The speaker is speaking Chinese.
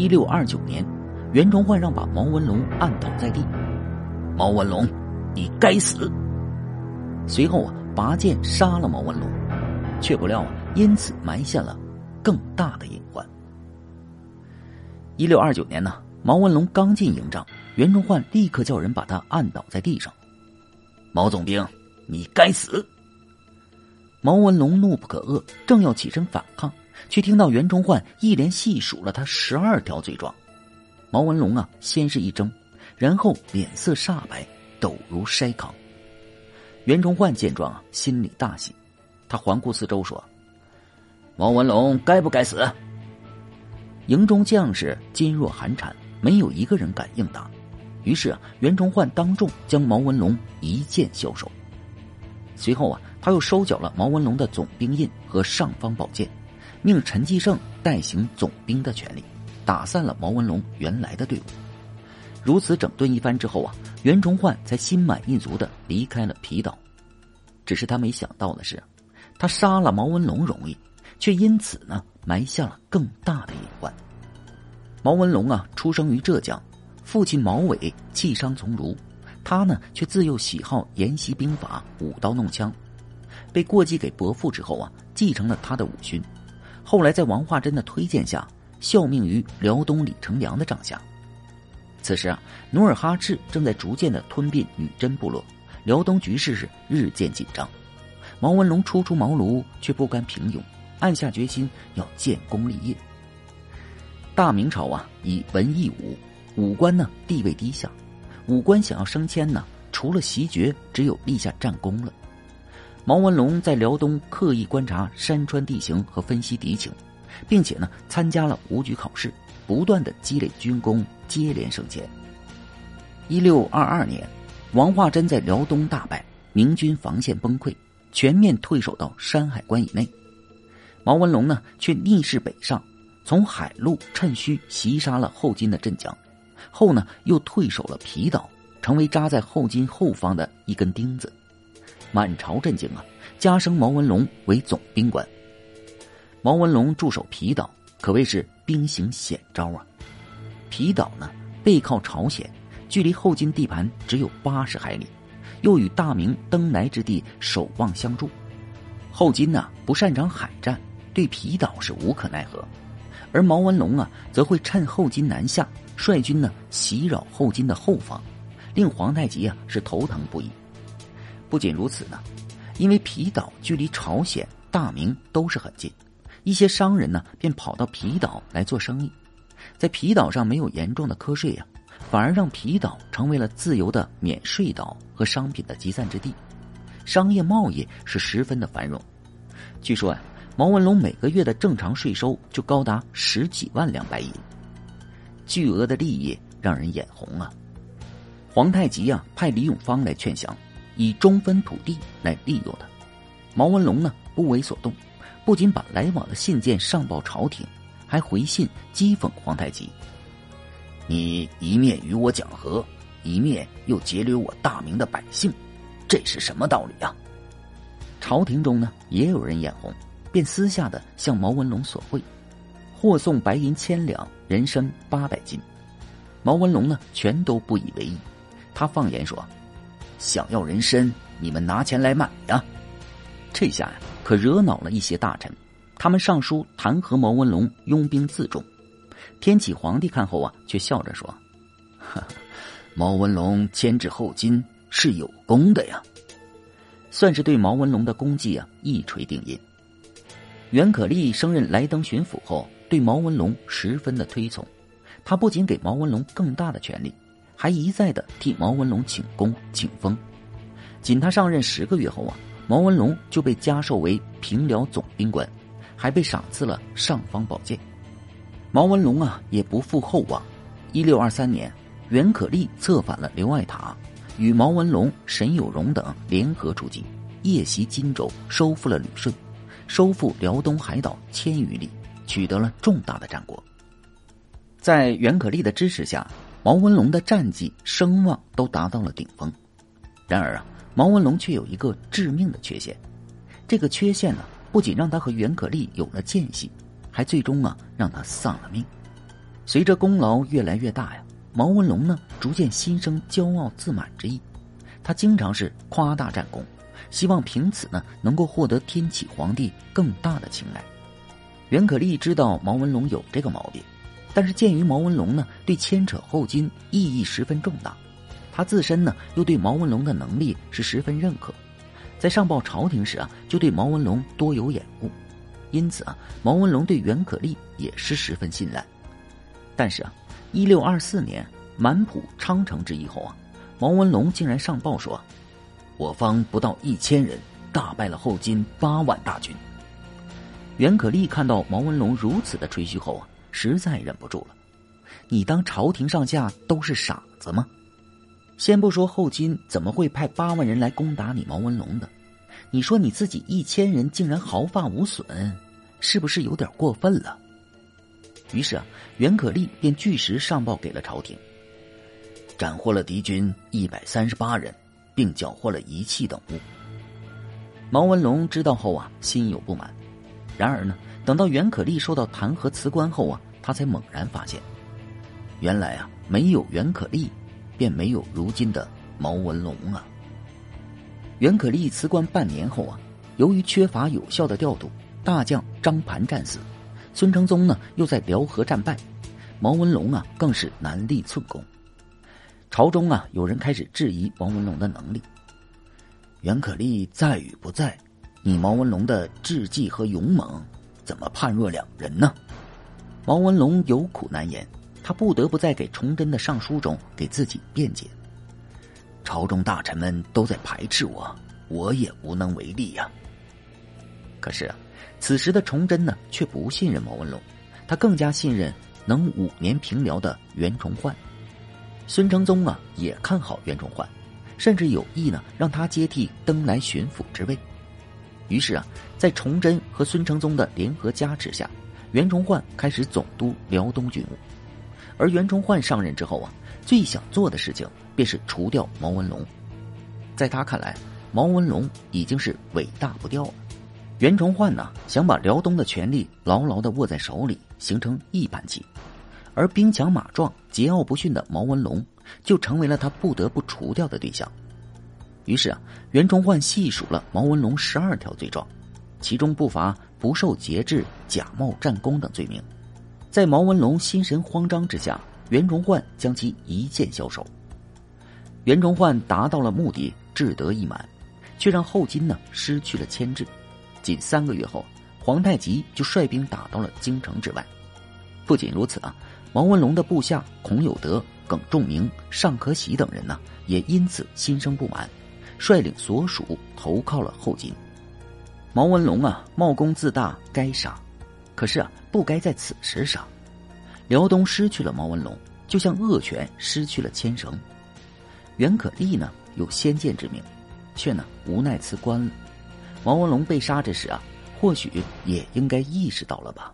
一六二九年，袁崇焕让把毛文龙按倒在地。毛文龙，你该死！随后啊，拔剑杀了毛文龙，却不料啊，因此埋下了更大的隐患。一六二九年呢，毛文龙刚进营帐，袁崇焕立刻叫人把他按倒在地上。毛总兵，你该死！毛文龙怒不可遏，正要起身反抗，却听到袁崇焕一连细数了他十二条罪状。毛文龙啊，先是一怔，然后脸色煞白，抖如筛糠。袁崇焕见状啊，心里大喜，他环顾四周说：“毛文龙该不该死？”营中将士噤若寒蝉，没有一个人敢应答。于是啊，袁崇焕当众将毛文龙一剑销首。随后啊，他又收缴了毛文龙的总兵印和尚方宝剑，命陈继胜代行总兵的权利，打散了毛文龙原来的队伍。如此整顿一番之后啊，袁崇焕才心满意足的离开了皮岛。只是他没想到的是，他杀了毛文龙容易，却因此呢埋下了更大的隐患。毛文龙啊，出生于浙江。父亲毛伟弃商从儒，他呢却自幼喜好研习兵法、舞刀弄枪，被过继给伯父之后啊，继承了他的武勋。后来在王化贞的推荐下，效命于辽东李成梁的帐下。此时啊，努尔哈赤正在逐渐的吞并女真部落，辽东局势是日渐紧张。毛文龙初出茅庐，却不甘平庸，暗下决心要建功立业。大明朝啊，以文易武。武官呢地位低下，武官想要升迁呢，除了袭爵，只有立下战功了。毛文龙在辽东刻意观察山川地形和分析敌情，并且呢参加了武举考试，不断的积累军功，接连升迁。一六二二年，王化贞在辽东大败，明军防线崩溃，全面退守到山海关以内。毛文龙呢却逆势北上，从海路趁虚袭杀了后金的镇江。后呢，又退守了皮岛，成为扎在后金后方的一根钉子，满朝震惊啊！加升毛文龙为总兵官。毛文龙驻守皮岛，可谓是兵行险招啊！皮岛呢，背靠朝鲜，距离后金地盘只有八十海里，又与大明登莱之地守望相助。后金呢，不擅长海战，对皮岛是无可奈何，而毛文龙啊，则会趁后金南下。率军呢袭扰后金的后方，令皇太极啊是头疼不已。不仅如此呢，因为皮岛距离朝鲜、大明都是很近，一些商人呢便跑到皮岛来做生意。在皮岛上没有严重的瞌睡呀，反而让皮岛成为了自由的免税岛和商品的集散之地，商业贸易是十分的繁荣。据说啊，毛文龙每个月的正常税收就高达十几万两白银。巨额的利益让人眼红啊！皇太极啊，派李永芳来劝降，以中分土地来利诱他。毛文龙呢，不为所动，不仅把来往的信件上报朝廷，还回信讥讽皇太极：“你一面与我讲和，一面又劫掠我大明的百姓，这是什么道理啊？”朝廷中呢，也有人眼红，便私下的向毛文龙索贿。或送白银千两，人参八百斤。毛文龙呢，全都不以为意。他放言说：“想要人参，你们拿钱来买呀！”这下呀，可惹恼了一些大臣，他们上书弹劾毛文龙拥兵自重。天启皇帝看后啊，却笑着说：“ 毛文龙牵制后金是有功的呀，算是对毛文龙的功绩啊一锤定音。”袁可立升任莱登巡抚后。对毛文龙十分的推崇，他不仅给毛文龙更大的权力，还一再的替毛文龙请功请封。仅他上任十个月后啊，毛文龙就被加授为平辽总兵官，还被赏赐了尚方宝剑。毛文龙啊，也不负厚望。一六二三年，袁可立策反了刘爱塔，与毛文龙、沈有容等联合出击，夜袭荆州，收复了旅顺，收复辽东海岛千余里。取得了重大的战果。在袁可立的支持下，毛文龙的战绩声望都达到了顶峰。然而啊，毛文龙却有一个致命的缺陷，这个缺陷呢，不仅让他和袁可立有了间隙，还最终啊让他丧了命。随着功劳越来越大呀，毛文龙呢逐渐心生骄傲自满之意，他经常是夸大战功，希望凭此呢能够获得天启皇帝更大的青睐。袁可立知道毛文龙有这个毛病，但是鉴于毛文龙呢对牵扯后金意义十分重大，他自身呢又对毛文龙的能力是十分认可，在上报朝廷时啊就对毛文龙多有掩护，因此啊毛文龙对袁可立也是十分信赖。但是啊，一六二四年满浦昌城之役后啊，毛文龙竟然上报说，我方不到一千人，大败了后金八万大军。袁可立看到毛文龙如此的吹嘘后啊，实在忍不住了。你当朝廷上下都是傻子吗？先不说后金怎么会派八万人来攻打你毛文龙的，你说你自己一千人竟然毫发无损，是不是有点过分了？于是啊，袁可立便据实上报给了朝廷，斩获了敌军一百三十八人，并缴获了仪器等物。毛文龙知道后啊，心有不满。然而呢，等到袁可立受到弹劾辞官后啊，他才猛然发现，原来啊，没有袁可立，便没有如今的毛文龙啊。袁可立辞官半年后啊，由于缺乏有效的调度，大将张盘战死。孙承宗呢，又在辽河战败，毛文龙啊，更是难立寸功。朝中啊，有人开始质疑毛文龙的能力。袁可立在与不在，你毛文龙的智计和勇猛，怎么判若两人呢？毛文龙有苦难言，他不得不在给崇祯的上书中给自己辩解。朝中大臣们都在排斥我，我也无能为力呀。可是啊。此时的崇祯呢，却不信任毛文龙，他更加信任能五年平辽的袁崇焕。孙承宗啊，也看好袁崇焕，甚至有意呢让他接替登莱巡抚之位。于是啊，在崇祯和孙承宗的联合加持下，袁崇焕开始总督辽东军务。而袁崇焕上任之后啊，最想做的事情便是除掉毛文龙。在他看来，毛文龙已经是尾大不掉了。袁崇焕呢，想把辽东的权力牢牢的握在手里，形成一盘棋，而兵强马壮、桀骜不驯的毛文龙，就成为了他不得不除掉的对象。于是啊，袁崇焕细数了毛文龙十二条罪状，其中不乏不受节制、假冒战功等罪名。在毛文龙心神慌张之下，袁崇焕将其一剑销首。袁崇焕达到了目的，志得意满，却让后金呢失去了牵制。仅三个月后，皇太极就率兵打到了京城之外。不仅如此啊，毛文龙的部下孔有德、耿仲明、尚可喜等人呢，也因此心生不满，率领所属投靠了后金。毛文龙啊，冒功自大，该杀。可是啊，不该在此时杀。辽东失去了毛文龙，就像恶犬失去了牵绳。袁可立呢，有先见之明，却呢无奈辞官了。毛文龙被杀之时啊，或许也应该意识到了吧。